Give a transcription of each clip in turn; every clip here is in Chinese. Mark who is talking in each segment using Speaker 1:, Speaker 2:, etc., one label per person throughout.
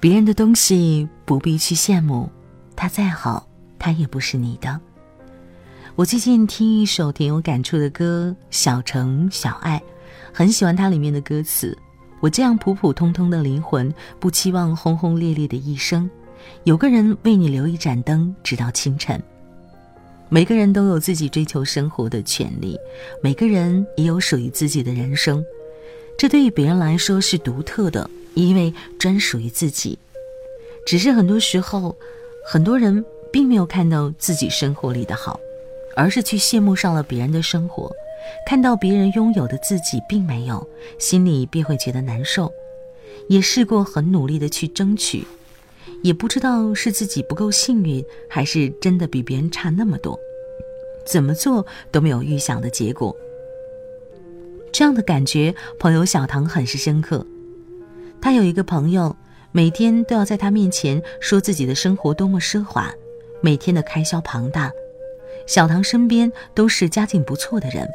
Speaker 1: 别人的东西不必去羡慕，它再好，它也不是你的。我最近听一首挺有感触的歌，《小城小爱》，很喜欢它里面的歌词。我这样普普通通的灵魂，不期望轰轰烈烈的一生。有个人为你留一盏灯，直到清晨。每个人都有自己追求生活的权利，每个人也有属于自己的人生。这对于别人来说是独特的，因为专属于自己。只是很多时候，很多人并没有看到自己生活里的好，而是去羡慕上了别人的生活，看到别人拥有的自己并没有，心里便会觉得难受。也试过很努力的去争取。也不知道是自己不够幸运，还是真的比别人差那么多，怎么做都没有预想的结果。这样的感觉，朋友小唐很是深刻。他有一个朋友，每天都要在他面前说自己的生活多么奢华，每天的开销庞大。小唐身边都是家境不错的人，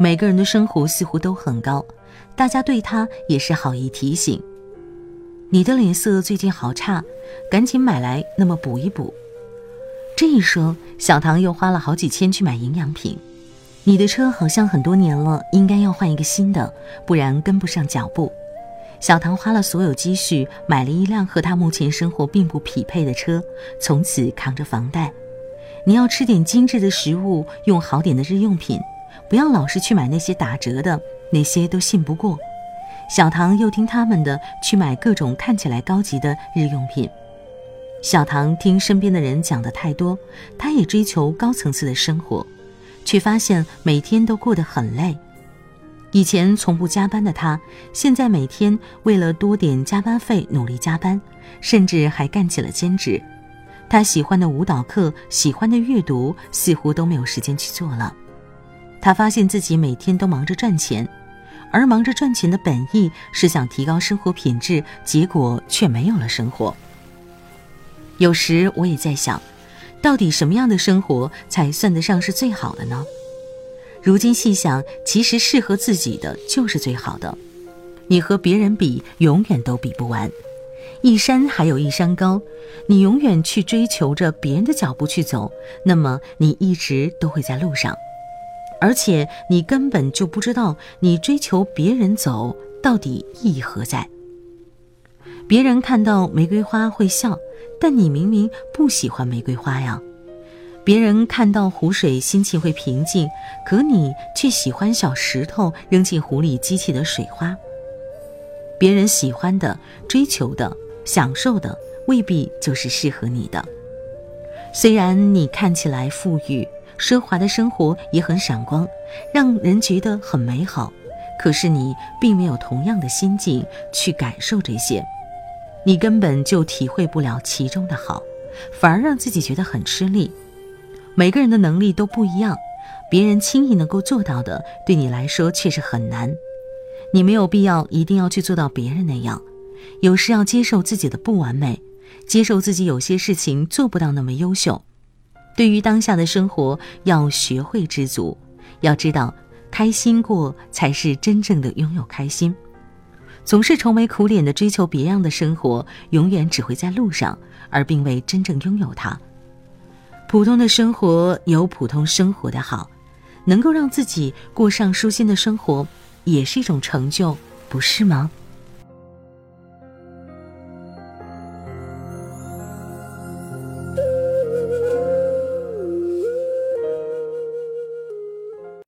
Speaker 1: 每个人的生活似乎都很高，大家对他也是好意提醒。你的脸色最近好差，赶紧买来，那么补一补。这一说，小唐又花了好几千去买营养品。你的车好像很多年了，应该要换一个新的，不然跟不上脚步。小唐花了所有积蓄买了一辆和他目前生活并不匹配的车，从此扛着房贷。你要吃点精致的食物，用好点的日用品，不要老是去买那些打折的，那些都信不过。小唐又听他们的去买各种看起来高级的日用品。小唐听身边的人讲的太多，他也追求高层次的生活，却发现每天都过得很累。以前从不加班的他，现在每天为了多点加班费努力加班，甚至还干起了兼职。他喜欢的舞蹈课、喜欢的阅读，似乎都没有时间去做了。他发现自己每天都忙着赚钱。而忙着赚钱的本意是想提高生活品质，结果却没有了生活。有时我也在想，到底什么样的生活才算得上是最好的呢？如今细想，其实适合自己的就是最好的。你和别人比，永远都比不完。一山还有一山高，你永远去追求着别人的脚步去走，那么你一直都会在路上。而且你根本就不知道，你追求别人走到底意义何在。别人看到玫瑰花会笑，但你明明不喜欢玫瑰花呀。别人看到湖水心情会平静，可你却喜欢小石头扔进湖里激起的水花。别人喜欢的、追求的、享受的，未必就是适合你的。虽然你看起来富裕。奢华的生活也很闪光，让人觉得很美好。可是你并没有同样的心境去感受这些，你根本就体会不了其中的好，反而让自己觉得很吃力。每个人的能力都不一样，别人轻易能够做到的，对你来说却是很难。你没有必要一定要去做到别人那样，有时要接受自己的不完美，接受自己有些事情做不到那么优秀。对于当下的生活，要学会知足，要知道开心过才是真正的拥有开心。总是愁眉苦脸的追求别样的生活，永远只会在路上，而并未真正拥有它。普通的生活有普通生活的好，能够让自己过上舒心的生活，也是一种成就，不是吗？